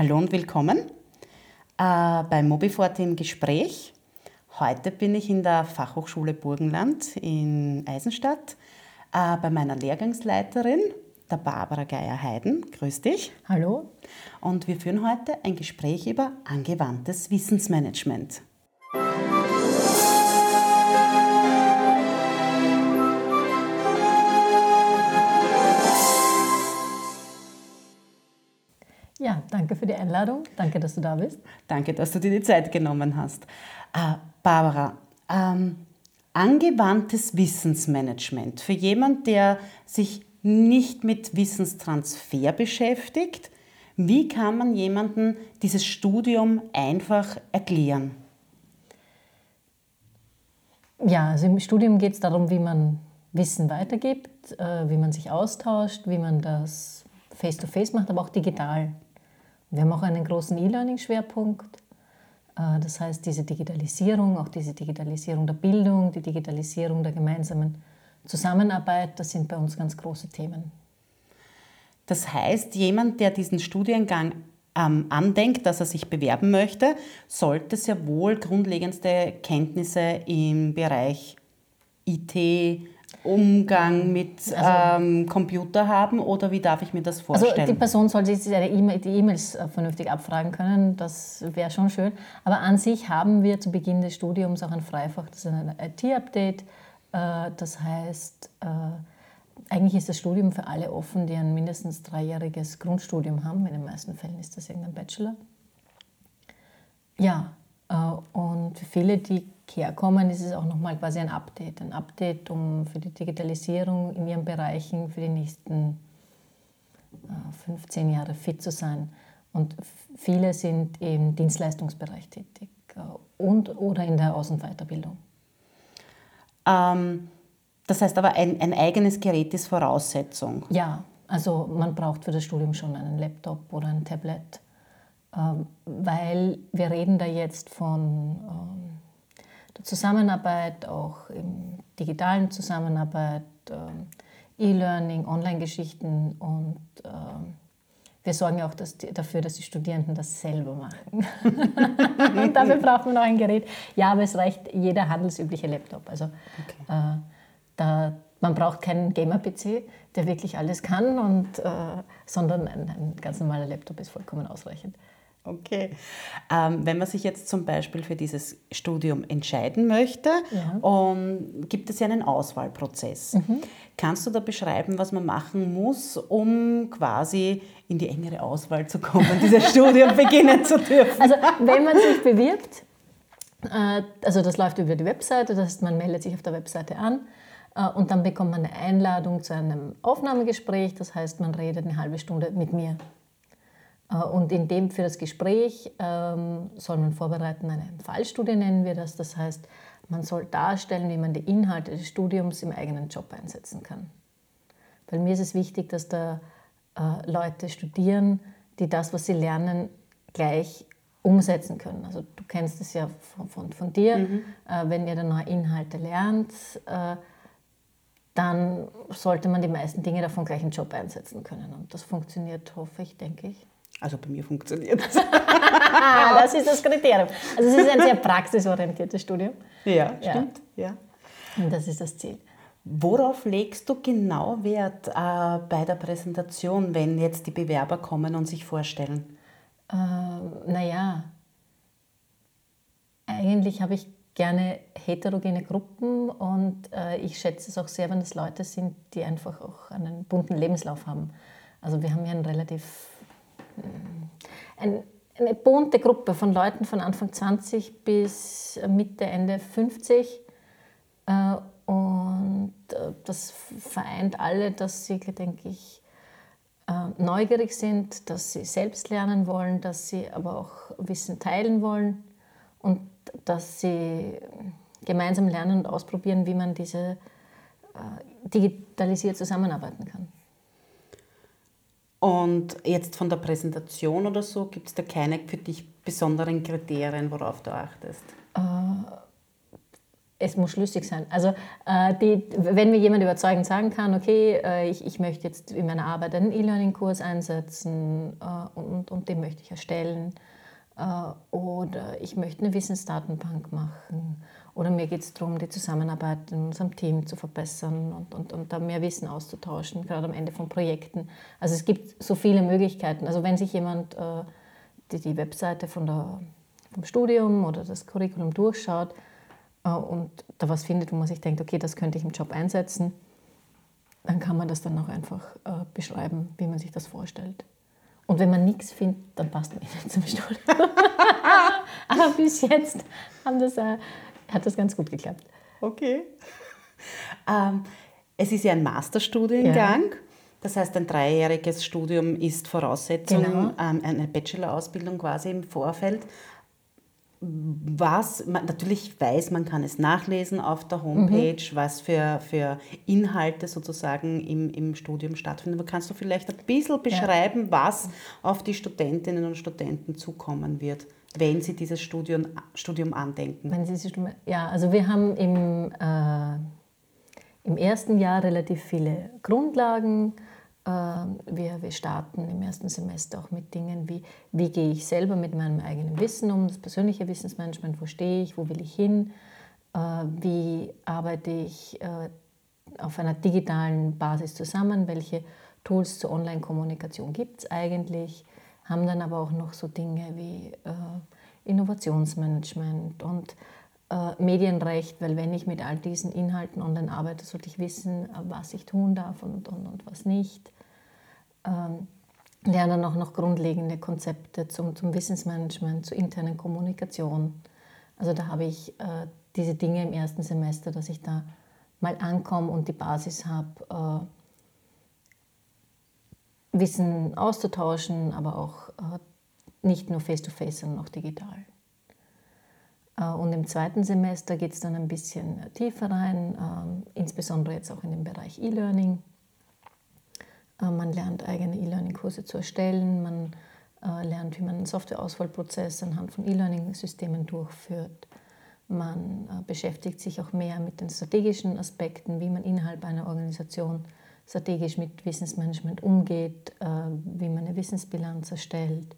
Hallo und willkommen äh, bei Mobiforte im Gespräch. Heute bin ich in der Fachhochschule Burgenland in Eisenstadt äh, bei meiner Lehrgangsleiterin, der Barbara Geier-Heiden. Grüß dich. Hallo. Und wir führen heute ein Gespräch über angewandtes Wissensmanagement. Danke für die Einladung. Danke, dass du da bist. Danke, dass du dir die Zeit genommen hast. Äh, Barbara, ähm, angewandtes Wissensmanagement für jemand, der sich nicht mit Wissenstransfer beschäftigt, wie kann man jemandem dieses Studium einfach erklären? Ja, also im Studium geht es darum, wie man Wissen weitergibt, äh, wie man sich austauscht, wie man das face-to-face -face macht, aber auch digital. Wir haben auch einen großen E-Learning-Schwerpunkt. Äh, das heißt, diese Digitalisierung, auch diese Digitalisierung der Bildung, die Digitalisierung der gemeinsamen Zusammenarbeit, das sind bei uns ganz große Themen. Das heißt, jemand, der diesen Studiengang ähm, andenkt, dass er sich bewerben möchte, sollte sehr wohl grundlegendste Kenntnisse im Bereich IT, Umgang mit also, ähm, Computer haben oder wie darf ich mir das vorstellen? Also die Person soll sich die E-Mails äh, vernünftig abfragen können, das wäre schon schön. Aber an sich haben wir zu Beginn des Studiums auch ein Freifach, das ist ein IT-Update. Äh, das heißt, äh, eigentlich ist das Studium für alle offen, die ein mindestens dreijähriges Grundstudium haben. In den meisten Fällen ist das irgendein Bachelor. Ja, und für viele, die herkommen, ist es auch nochmal quasi ein Update. Ein Update um für die Digitalisierung in ihren Bereichen für die nächsten 15 äh, Jahre fit zu sein. Und viele sind im Dienstleistungsbereich tätig äh, und oder in der Außen- und Weiterbildung. Ähm, das heißt aber, ein, ein eigenes Gerät ist Voraussetzung. Ja, also man braucht für das Studium schon einen Laptop oder ein Tablet, ähm, weil wir reden da jetzt von ähm, Zusammenarbeit, auch im digitalen Zusammenarbeit, ähm, E-Learning, Online-Geschichten und ähm, wir sorgen ja auch dass die, dafür, dass die Studierenden das selber machen. und dafür braucht man auch ein Gerät. Ja, aber es reicht jeder handelsübliche Laptop. Also okay. äh, da, man braucht keinen Gamer-PC, der wirklich alles kann, und, äh, sondern ein, ein ganz normaler Laptop ist vollkommen ausreichend. Okay. Ähm, wenn man sich jetzt zum Beispiel für dieses Studium entscheiden möchte, ja. um, gibt es ja einen Auswahlprozess. Mhm. Kannst du da beschreiben, was man machen muss, um quasi in die engere Auswahl zu kommen, dieses Studium beginnen zu dürfen? Also wenn man sich bewirbt, äh, also das läuft über die Webseite, das heißt, man meldet sich auf der Webseite an äh, und dann bekommt man eine Einladung zu einem Aufnahmegespräch, das heißt, man redet eine halbe Stunde mit mir und in dem für das Gespräch ähm, soll man vorbereiten, eine Fallstudie nennen wir das. Das heißt, man soll darstellen, wie man die Inhalte des Studiums im eigenen Job einsetzen kann. Weil mir ist es wichtig, dass da äh, Leute studieren, die das, was sie lernen, gleich umsetzen können. Also du kennst es ja von, von, von dir, mhm. äh, wenn ihr dann neue Inhalte lernt, äh, dann sollte man die meisten Dinge davon gleich im Job einsetzen können. Und das funktioniert, hoffe ich, denke ich. Also bei mir funktioniert es. das ist das Kriterium. Also es ist ein sehr praxisorientiertes Studium. Ja, stimmt. Ja. Und das ist das Ziel. Worauf legst du genau Wert äh, bei der Präsentation, wenn jetzt die Bewerber kommen und sich vorstellen? Äh, naja, eigentlich habe ich gerne heterogene Gruppen und äh, ich schätze es auch sehr, wenn es Leute sind, die einfach auch einen bunten Lebenslauf haben. Also wir haben ja einen relativ ein, eine bunte Gruppe von Leuten von Anfang 20 bis Mitte, Ende 50. Äh, und äh, das vereint alle, dass sie, denke ich, äh, neugierig sind, dass sie selbst lernen wollen, dass sie aber auch Wissen teilen wollen und dass sie gemeinsam lernen und ausprobieren, wie man diese digitalisiert zusammenarbeiten kann. Und jetzt von der Präsentation oder so, gibt es da keine für dich besonderen Kriterien, worauf du achtest? Äh, es muss schlüssig sein. Also äh, die, wenn mir jemand überzeugend sagen kann, okay, äh, ich, ich möchte jetzt in meiner Arbeit einen E-Learning-Kurs einsetzen und, und den möchte ich erstellen oder ich möchte eine Wissensdatenbank machen oder mir geht es darum, die Zusammenarbeit in unserem Team zu verbessern und, und, und da mehr Wissen auszutauschen, gerade am Ende von Projekten. Also es gibt so viele Möglichkeiten. Also wenn sich jemand äh, die, die Webseite von der, vom Studium oder das Curriculum durchschaut, äh, und da was findet, wo man sich denkt, okay, das könnte ich im Job einsetzen, dann kann man das dann auch einfach äh, beschreiben, wie man sich das vorstellt. Und wenn man nichts findet, dann passt man nicht zum Studium. Aber bis jetzt das, äh, hat das ganz gut geklappt. Okay. Ähm, es ist ja ein Masterstudiengang. Ja. Das heißt, ein dreijähriges Studium ist Voraussetzung, genau. ähm, eine Bachelor-Ausbildung quasi im Vorfeld was, man, natürlich weiß, man kann es nachlesen auf der Homepage, mhm. was für, für Inhalte sozusagen im, im Studium stattfinden. Aber kannst du vielleicht ein bisschen beschreiben, ja. was auf die Studentinnen und Studenten zukommen wird, wenn sie dieses Studium, Studium andenken? Wenn sie ja, also wir haben im, äh, im ersten Jahr relativ viele Grundlagen, wir, wir starten im ersten Semester auch mit Dingen wie, wie gehe ich selber mit meinem eigenen Wissen um, das persönliche Wissensmanagement, wo stehe ich, wo will ich hin, äh, wie arbeite ich äh, auf einer digitalen Basis zusammen, welche Tools zur Online-Kommunikation gibt es eigentlich, haben dann aber auch noch so Dinge wie äh, Innovationsmanagement und Medienrecht, weil wenn ich mit all diesen Inhalten online arbeite, sollte ich wissen, was ich tun darf und, und, und was nicht ähm, lernen auch noch grundlegende Konzepte zum, zum Wissensmanagement, zur internen Kommunikation. Also da habe ich äh, diese Dinge im ersten Semester, dass ich da mal ankomme und die Basis habe, äh, Wissen auszutauschen, aber auch äh, nicht nur face-to-face, -face, sondern auch digital. Äh, und im zweiten Semester geht es dann ein bisschen tiefer rein, ähm, insbesondere jetzt auch in den Bereich E-Learning. Äh, man lernt eigene E-Learning-Kurse zu erstellen, man äh, lernt, wie man einen Softwareauswahlprozess anhand von E-Learning-Systemen durchführt. Man äh, beschäftigt sich auch mehr mit den strategischen Aspekten, wie man innerhalb einer Organisation strategisch mit Wissensmanagement umgeht, wie man eine Wissensbilanz erstellt,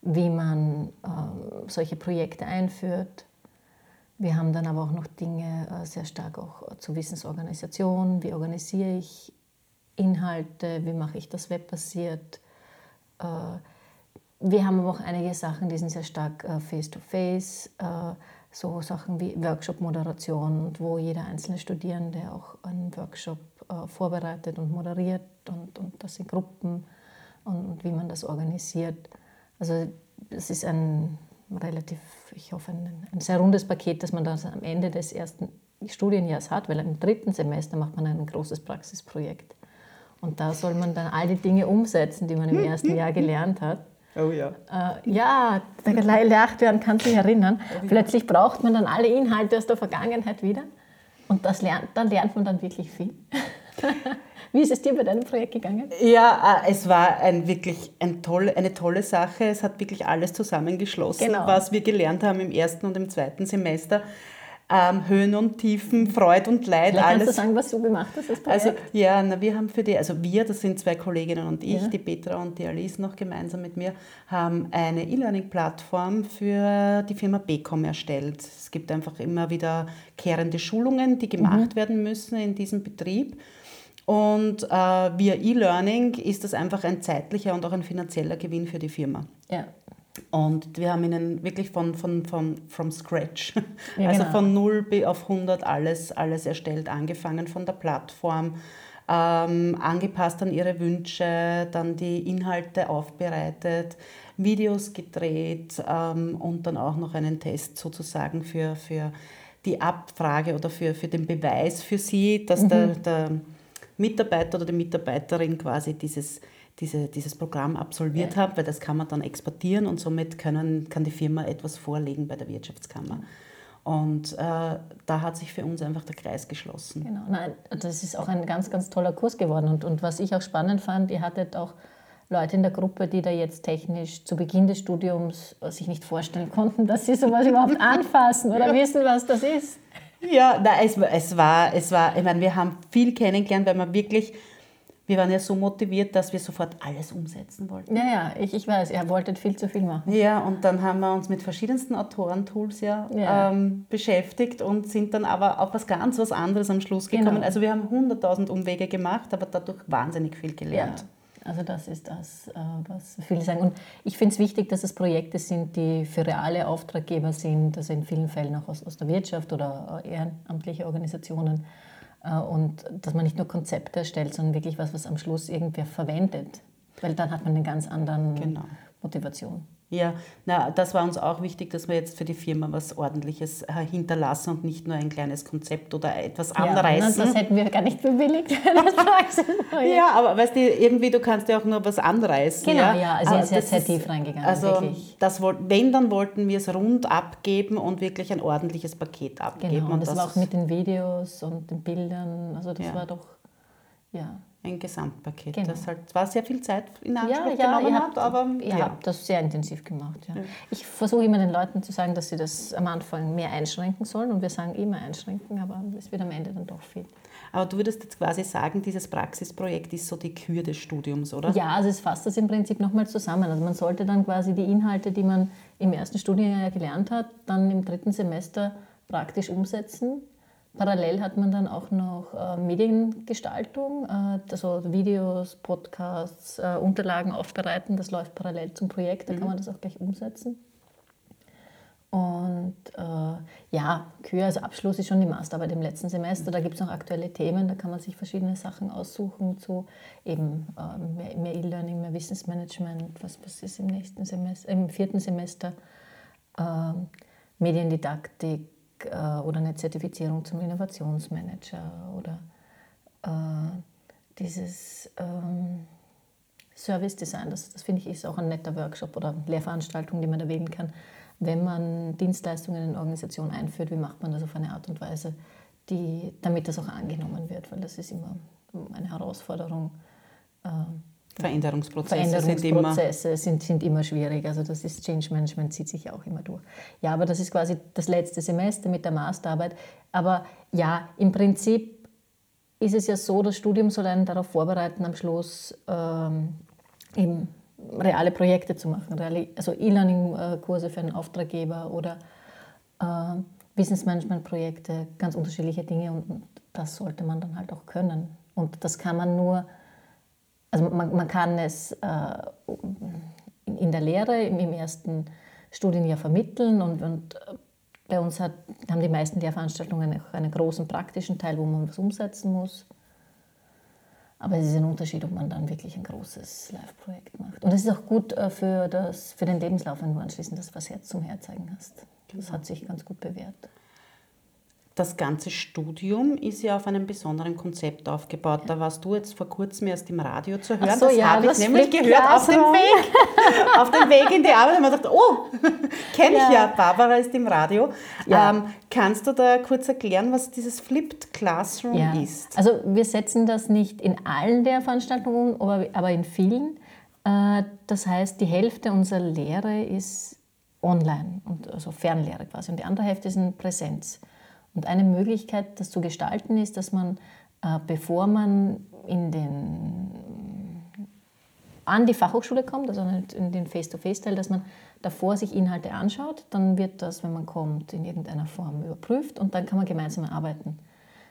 wie man solche Projekte einführt. Wir haben dann aber auch noch Dinge sehr stark auch zur Wissensorganisation. Wie organisiere ich Inhalte, wie mache ich das webbasiert. Äh, wir haben aber auch einige Sachen, die sind sehr stark äh, face-to-face, -face, so Sachen wie Workshop-Moderation, wo jeder einzelne Studierende auch einen Workshop äh, vorbereitet und moderiert und, und das in Gruppen und, und wie man das organisiert. Also das ist ein relativ, ich hoffe, ein, ein sehr rundes Paket, dass man das am Ende des ersten Studienjahres hat, weil im dritten Semester macht man ein großes Praxisprojekt. Und da soll man dann all die Dinge umsetzen, die man im ersten Jahr gelernt hat. Oh ja. Äh, ja, der werden kann sich erinnern. Oh Plötzlich braucht man dann alle Inhalte aus der Vergangenheit wieder. Und das lernt, dann lernt man dann wirklich viel. Wie ist es dir bei deinem Projekt gegangen? Ja, äh, es war ein, wirklich ein toll, eine tolle Sache. Es hat wirklich alles zusammengeschlossen, genau. was wir gelernt haben im ersten und im zweiten Semester ähm, Höhen und Tiefen, Freude und Leid. Vielleicht alles. Kannst du sagen, was du gemacht hast? Als also ja, na, wir haben für die, also wir, das sind zwei Kolleginnen und ich, ja. die Petra und die Alice noch gemeinsam mit mir, haben eine E-Learning-Plattform für die Firma Becom erstellt. Es gibt einfach immer wieder kehrende Schulungen, die gemacht mhm. werden müssen in diesem Betrieb. Und äh, via E-Learning ist das einfach ein zeitlicher und auch ein finanzieller Gewinn für die Firma. Ja. Und wir haben ihnen wirklich von, von, von from scratch, ja, also genau. von 0 auf 100 alles, alles erstellt, angefangen von der Plattform, ähm, angepasst an ihre Wünsche, dann die Inhalte aufbereitet, Videos gedreht ähm, und dann auch noch einen Test sozusagen für, für die Abfrage oder für, für den Beweis für sie, dass mhm. der, der Mitarbeiter oder die Mitarbeiterin quasi dieses diese, dieses Programm absolviert ja. habe, weil das kann man dann exportieren und somit können, kann die Firma etwas vorlegen bei der Wirtschaftskammer. Und äh, da hat sich für uns einfach der Kreis geschlossen. Genau, Nein, das ist auch ein ganz, ganz toller Kurs geworden. Und, und was ich auch spannend fand, ihr hattet auch Leute in der Gruppe, die da jetzt technisch zu Beginn des Studiums sich nicht vorstellen konnten, dass sie sowas überhaupt anfassen oder wissen, was das ist. Ja, na, es, es, war, es war, ich meine, wir haben viel kennengelernt, weil man wirklich wir waren ja so motiviert, dass wir sofort alles umsetzen wollten. Ja, ja, ich, ich weiß, ihr wolltet viel zu viel machen. Ja, und dann haben wir uns mit verschiedensten Autorentools ja, ja. Ähm, beschäftigt und sind dann aber auf was ganz was anderes am Schluss gekommen. Genau. Also wir haben 100.000 Umwege gemacht, aber dadurch wahnsinnig viel gelernt. Ja. Also das ist das, äh, was viele sagen. Und ich finde es wichtig, dass es Projekte sind, die für reale Auftraggeber sind, also in vielen Fällen auch aus, aus der Wirtschaft oder ehrenamtliche Organisationen äh, und dass man nicht nur Konzepte erstellt, sondern wirklich was, was am Schluss irgendwer verwendet. Weil dann hat man eine ganz andere genau. Motivation. Ja, na, das war uns auch wichtig, dass wir jetzt für die Firma was Ordentliches äh, hinterlassen und nicht nur ein kleines Konzept oder etwas ja, anreißen. Das hätten wir gar nicht bewilligt. ja, aber weißt du, irgendwie, du kannst ja auch nur was anreißen. Genau, ja, ja also jetzt sehr, sehr tief reingegangen. Also, wirklich. Das, wenn, dann wollten wir es rund abgeben und wirklich ein ordentliches Paket abgeben. Genau, und, und das, das war auch mit den Videos und den Bildern, also das ja. war doch, ja ein Gesamtpaket, genau. das halt zwar sehr viel Zeit in Anspruch ja, ja, genommen habt, aber ihr ja. habt das sehr intensiv gemacht. Ja. Ich versuche immer den Leuten zu sagen, dass sie das am Anfang mehr einschränken sollen und wir sagen immer einschränken, aber es wird am Ende dann doch viel. Aber du würdest jetzt quasi sagen, dieses Praxisprojekt ist so die Kür des Studiums, oder? Ja, also es fasst das im Prinzip nochmal zusammen. Also man sollte dann quasi die Inhalte, die man im ersten Studienjahr gelernt hat, dann im dritten Semester praktisch umsetzen Parallel hat man dann auch noch äh, Mediengestaltung, äh, also Videos, Podcasts, äh, Unterlagen aufbereiten. Das läuft parallel zum Projekt, da mhm. kann man das auch gleich umsetzen. Und äh, ja, Kür als Abschluss ist schon die Masterarbeit im letzten Semester. Da gibt es noch aktuelle Themen, da kann man sich verschiedene Sachen aussuchen zu eben äh, mehr E-Learning, mehr Wissensmanagement, was, was ist im nächsten Semester, im vierten Semester, äh, Mediendidaktik, äh, oder eine Zertifizierung zum Innovationsmanager oder äh, dieses ähm, Service Design, das, das finde ich ist auch ein netter Workshop oder Lehrveranstaltung, die man erwähnen kann. Wenn man Dienstleistungen in Organisationen einführt, wie macht man das auf eine Art und Weise, die, damit das auch angenommen wird, weil das ist immer eine Herausforderung. Äh, Veränderungsprozesse, Veränderungsprozesse sind, immer, sind, sind, immer schwierig. Also das ist Change Management zieht sich auch immer durch. Ja, aber das ist quasi das letzte Semester mit der Masterarbeit. Aber ja, im Prinzip ist es ja so, das Studium soll einen darauf vorbereiten, am Schluss ähm, eben reale Projekte zu machen, also E-Learning-Kurse für einen Auftraggeber oder äh, Wissensmanagement-Projekte, ganz unterschiedliche Dinge und das sollte man dann halt auch können. Und das kann man nur also man, man kann es äh, in der Lehre im, im ersten Studienjahr vermitteln und, und bei uns hat, haben die meisten Lehrveranstaltungen auch einen großen praktischen Teil, wo man was umsetzen muss. Aber es ist ein Unterschied, ob man dann wirklich ein großes Live-Projekt macht. Und es ist auch gut äh, für, das, für den Lebenslauf, wenn du anschließend das was Herz zum Herzeigen hast. Das hat sich ganz gut bewährt das ganze Studium ist ja auf einem besonderen Konzept aufgebaut. Da warst du jetzt vor kurzem erst im Radio zu hören. So, das ja, habe ich nämlich gehört auf dem, Weg, auf dem Weg in die Arbeit. Und man dachte, oh, kenne ich ja. ja. Barbara ist im Radio. Ja. Ähm, kannst du da kurz erklären, was dieses Flipped Classroom ja. ist? Also wir setzen das nicht in allen der Veranstaltungen, aber in vielen. Äh, das heißt, die Hälfte unserer Lehre ist online, also Fernlehre quasi. Und die andere Hälfte ist in Präsenz. Und eine Möglichkeit, das zu gestalten, ist, dass man, äh, bevor man in den, an die Fachhochschule kommt, also in den Face-to-Face-Teil, dass man davor sich Inhalte anschaut, dann wird das, wenn man kommt, in irgendeiner Form überprüft und dann kann man gemeinsam arbeiten.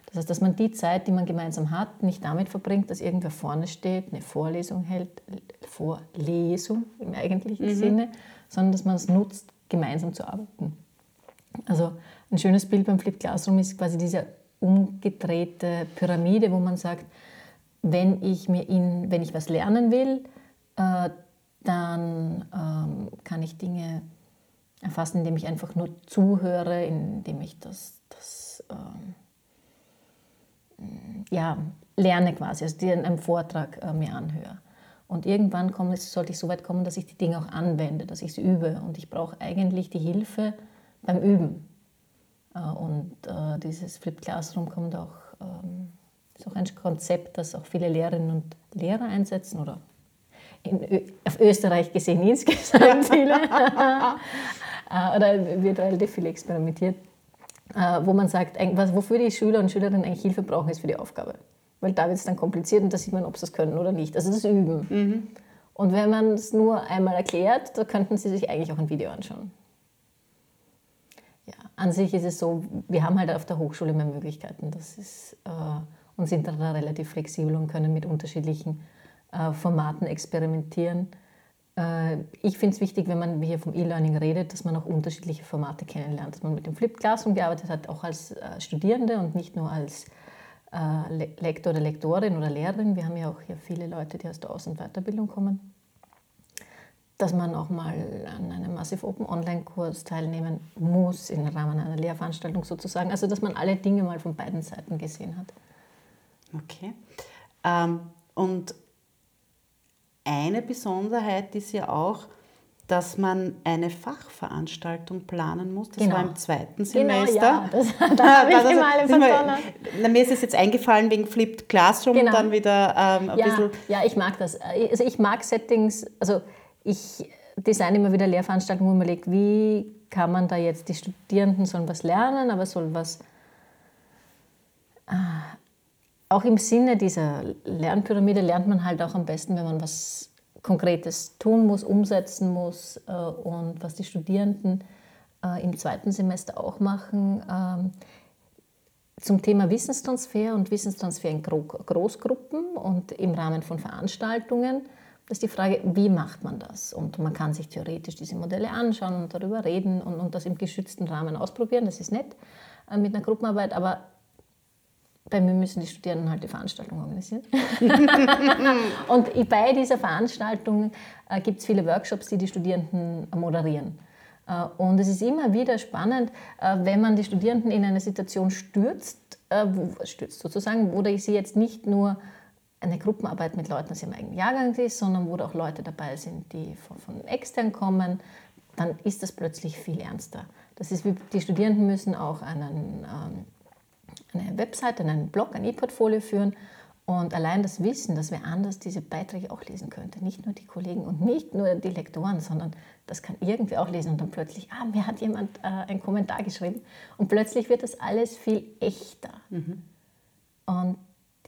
Das heißt, dass man die Zeit, die man gemeinsam hat, nicht damit verbringt, dass irgendwer vorne steht, eine Vorlesung hält, Vorlesung im eigentlichen mhm. Sinne, sondern dass man es nutzt, gemeinsam zu arbeiten. Also ein schönes Bild beim Flip Classroom ist quasi diese umgedrehte Pyramide, wo man sagt, wenn ich, mir in, wenn ich was lernen will, äh, dann ähm, kann ich Dinge erfassen, indem ich einfach nur zuhöre, indem ich das, das ähm, ja, lerne quasi, also die einem Vortrag äh, mir anhöre. Und irgendwann komme, sollte ich so weit kommen, dass ich die Dinge auch anwende, dass ich sie übe. Und ich brauche eigentlich die Hilfe beim Üben. Äh, und äh, dieses Flipped Classroom kommt auch, ähm, ist auch ein Konzept, das auch viele Lehrerinnen und Lehrer einsetzen oder in, auf Österreich gesehen insgesamt viele. Äh, oder wird relativ viel experimentiert, wo man sagt, was, wofür die Schüler und Schülerinnen eigentlich Hilfe brauchen, ist für die Aufgabe. Weil da wird es dann kompliziert und da sieht man, ob sie es können oder nicht. Also das Üben. Mhm. Und wenn man es nur einmal erklärt, da könnten sie sich eigentlich auch ein Video anschauen. An sich ist es so, wir haben halt auf der Hochschule mehr Möglichkeiten. Das ist, äh, und sind da relativ flexibel und können mit unterschiedlichen äh, Formaten experimentieren. Äh, ich finde es wichtig, wenn man hier vom E-Learning redet, dass man auch unterschiedliche Formate kennenlernt. Dass man mit dem Flipped Classroom gearbeitet hat, auch als äh, Studierende und nicht nur als äh, Lektor oder Lektorin oder Lehrerin. Wir haben ja auch hier viele Leute, die aus der Aus- und Weiterbildung kommen. Dass man auch mal an einem Massive Open Online-Kurs teilnehmen muss, im Rahmen einer Lehrveranstaltung sozusagen. Also, dass man alle Dinge mal von beiden Seiten gesehen hat. Okay. Ähm, und eine Besonderheit ist ja auch, dass man eine Fachveranstaltung planen muss. Das genau. war im zweiten Semester. Genau, ja, das, da habe ich immer alle verdonnert. Mir ist es jetzt eingefallen wegen Flipped Classroom genau. dann wieder ähm, ein ja, bisschen... Ja, ich mag das. Also ich mag Settings, also ich design immer wieder Lehrveranstaltungen, wo man legt, wie kann man da jetzt, die Studierenden sollen was lernen, aber soll was... Ah, auch im Sinne dieser Lernpyramide lernt man halt auch am besten, wenn man was Konkretes tun muss, umsetzen muss äh, und was die Studierenden äh, im zweiten Semester auch machen. Ähm, zum Thema Wissenstransfer und Wissenstransfer in Großgruppen und im Rahmen von Veranstaltungen. Das ist die Frage, wie macht man das? Und man kann sich theoretisch diese Modelle anschauen und darüber reden und, und das im geschützten Rahmen ausprobieren. Das ist nett äh, mit einer Gruppenarbeit, aber bei mir müssen die Studierenden halt die Veranstaltung organisieren. und bei dieser Veranstaltung äh, gibt es viele Workshops, die die Studierenden moderieren. Äh, und es ist immer wieder spannend, äh, wenn man die Studierenden in eine Situation stürzt, äh, wo, stürzt sozusagen, wo sie jetzt nicht nur eine Gruppenarbeit mit Leuten aus ihrem eigenen Jahrgang ist, sondern wo auch Leute dabei sind, die von, von extern kommen, dann ist das plötzlich viel ernster. Das ist wie, die Studierenden müssen auch einen ähm, eine Webseite, einen Blog, ein E-Portfolio führen. Und allein das Wissen, dass wer anders diese Beiträge auch lesen könnte, nicht nur die Kollegen und nicht nur die Lektoren, sondern das kann irgendwer auch lesen und dann plötzlich, ah, mir hat jemand äh, einen Kommentar geschrieben und plötzlich wird das alles viel echter. Mhm. Und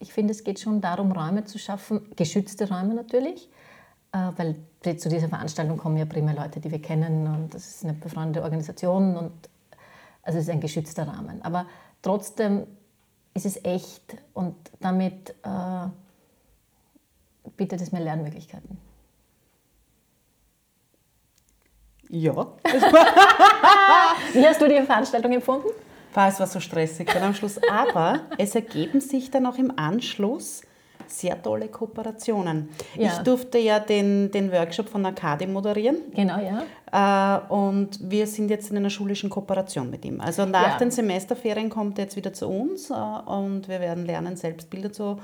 ich finde, es geht schon darum, Räume zu schaffen, geschützte Räume natürlich, äh, weil zu dieser Veranstaltung kommen ja prima Leute, die wir kennen und das ist eine befreundete Organisation und also es ist ein geschützter Rahmen. Aber trotzdem ist es echt und damit äh, bietet es mir Lernmöglichkeiten. Ja. Wie hast du die Veranstaltung empfunden? War es war so stressig dann am Schluss. Aber es ergeben sich dann auch im Anschluss sehr tolle Kooperationen. Ja. Ich durfte ja den, den Workshop von Akadi moderieren. Genau, ja. Äh, und wir sind jetzt in einer schulischen Kooperation mit ihm. Also nach ja. den Semesterferien kommt er jetzt wieder zu uns äh, und wir werden lernen, Selbstbilder zu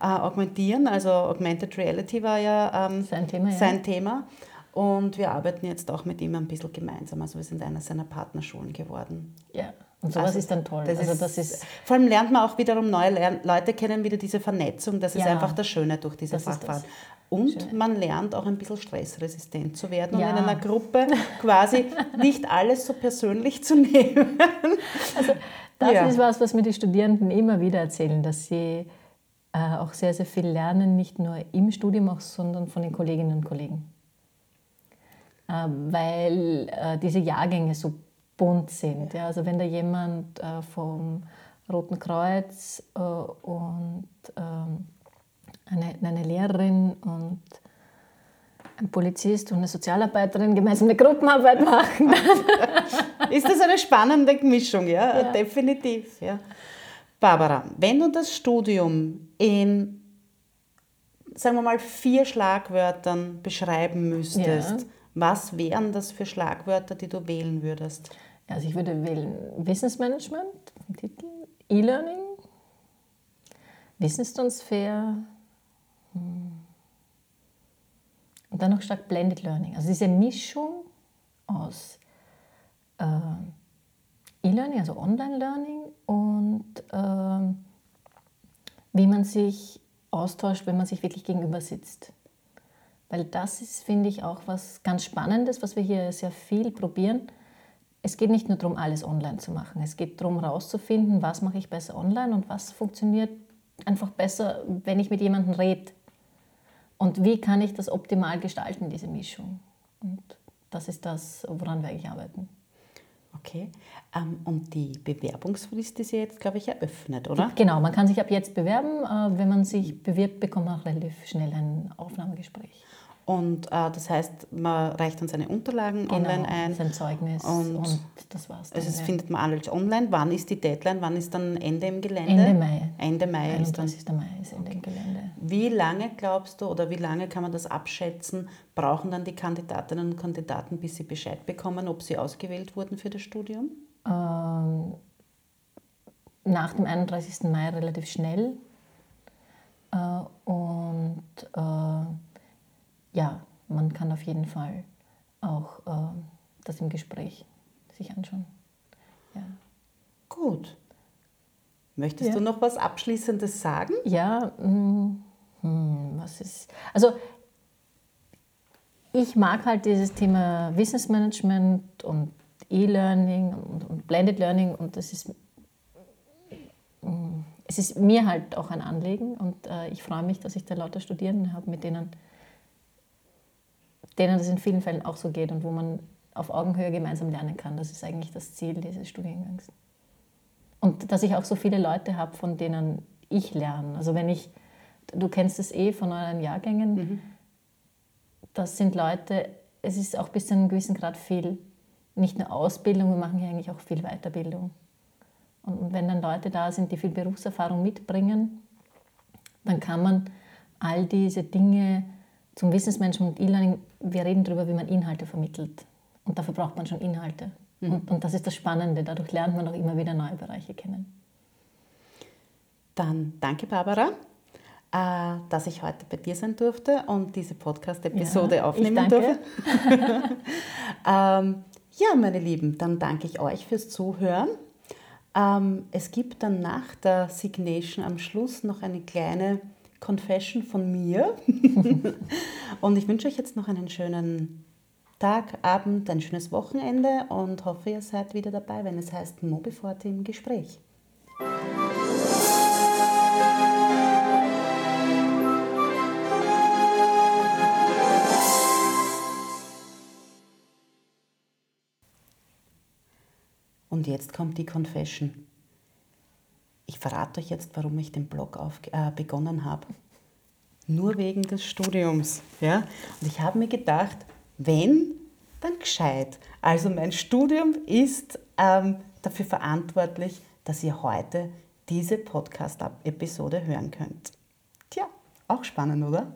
äh, augmentieren. Also Augmented Reality war ja ähm, sein Thema. Sein Thema. Und wir arbeiten jetzt auch mit ihm ein bisschen gemeinsam. Also wir sind einer seiner Partnerschulen geworden. Ja. Und sowas also, ist dann toll. Das also das ist, vor allem lernt man auch wiederum neue Leute kennen, wieder diese Vernetzung. Das ist ja, einfach das Schöne durch diese Fachfahrt. Und Schöne. man lernt auch ein bisschen stressresistent zu werden ja. und in einer Gruppe quasi nicht alles so persönlich zu nehmen. Also das ja. ist was, was mir die Studierenden immer wieder erzählen, dass sie äh, auch sehr, sehr viel lernen, nicht nur im Studium, auch, sondern von den Kolleginnen und Kollegen. Äh, weil äh, diese Jahrgänge so bunt sind. Ja, also wenn da jemand äh, vom Roten Kreuz äh, und ähm, eine, eine Lehrerin und ein Polizist und eine Sozialarbeiterin gemeinsam eine Gruppenarbeit machen. ist das eine spannende Mischung, ja, ja. definitiv. Ja. Barbara, wenn du das Studium in, sagen wir mal, vier Schlagwörtern beschreiben müsstest, ja. was wären das für Schlagwörter, die du wählen würdest? Also ich würde wählen Wissensmanagement, Titel, E-Learning, Wissenstransfer hm. und dann noch stark Blended Learning. Also diese Mischung aus äh, E-Learning, also Online-Learning und äh, wie man sich austauscht, wenn man sich wirklich gegenüber sitzt. Weil das ist, finde ich, auch was ganz Spannendes, was wir hier sehr viel probieren. Es geht nicht nur darum, alles online zu machen. Es geht darum, herauszufinden, was mache ich besser online und was funktioniert einfach besser, wenn ich mit jemandem rede. Und wie kann ich das optimal gestalten, diese Mischung? Und das ist das, woran wir eigentlich arbeiten. Okay. Ähm, und die Bewerbungsfrist ist ja jetzt, glaube ich, eröffnet, oder? Genau, man kann sich ab jetzt bewerben. Äh, wenn man sich bewirbt, bekommt man relativ schnell ein Aufnahmegespräch. Und äh, das heißt, man reicht dann seine Unterlagen genau, online ein. sein Zeugnis und, und das war's. Dann, also das ja. findet man alles online. Wann ist die Deadline? Wann ist dann Ende im Gelände? Ende Mai. Ende Mai ist dann. 31. Mai ist Ende im Gelände. Wie lange glaubst du oder wie lange kann man das abschätzen, brauchen dann die Kandidatinnen und Kandidaten, bis sie Bescheid bekommen, ob sie ausgewählt wurden für das Studium? Ähm, nach dem 31. Mai relativ schnell. Äh, und äh, ja, man kann auf jeden Fall auch äh, das im Gespräch sich anschauen. Ja, Gut. Möchtest Ja. du noch was Abschließendes sagen? ja mm, hm, was ist. Also, ich mag halt dieses Thema Wissensmanagement und E-Learning und, und Blended Learning und das ist. mm, Es ist mir halt auch ein Anliegen und äh, ich freue mich, dass ich da lauter Studierende habe, mit denen, denen das in vielen Fällen auch so geht und wo man auf Augenhöhe gemeinsam lernen kann. Das ist eigentlich das Ziel dieses Studiengangs. Und dass ich auch so viele Leute habe, von denen ich lerne. Also wenn ich, du kennst es eh von euren Jahrgängen, das sind Leute, es ist auch bis zu einem gewissen Grad viel, nicht nur Ausbildung, wir machen hier eigentlich auch viel Weiterbildung. Und wenn dann Leute da sind, die viel Berufserfahrung mitbringen, dann kann man all diese Dinge zum Wissensmanagement und E-Learning, wir reden darüber, wie man Inhalte vermittelt. Und dafür braucht man schon Inhalte. Und, und das ist das Spannende, dadurch lernt man auch immer wieder neue Bereiche kennen. Dann danke, Barbara, äh, dass ich heute bei dir sein durfte und diese Podcast-Episode Ja, aufnehmen durfte. ähm, ja, meine Lieben, dann danke ich euch fürs Zuhören. Ähm, es gibt dann nach der Signation am Schluss noch eine kleine Confession von mir. und ich wünsche euch jetzt noch einen schönen Tag, Abend, ein schönes Wochenende und hoffe, ihr seid wieder dabei, wenn es heißt Mobiforte im Gespräch. Und jetzt kommt die Confession. Ich verrate euch jetzt, warum ich den Blog auf, äh, begonnen habe. Nur wegen des Studiums. Ja? Und ich habe mir gedacht, wenn, dann gescheit. Also mein Studium ist ähm, dafür verantwortlich, dass ihr heute diese Podcast-Episode hören könnt. Tja, auch spannend, oder?